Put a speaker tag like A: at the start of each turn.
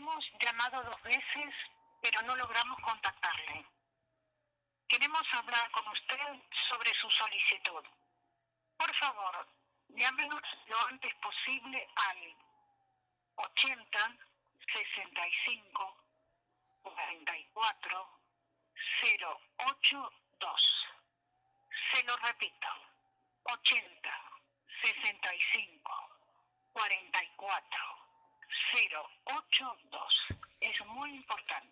A: hemos llamado dos veces, pero no logramos contactarle. Queremos hablar con usted sobre su solicitud. Por favor, llámenos lo antes posible al 80 65 44 082. Se lo repito, 80 65 44 082. Es muy importante.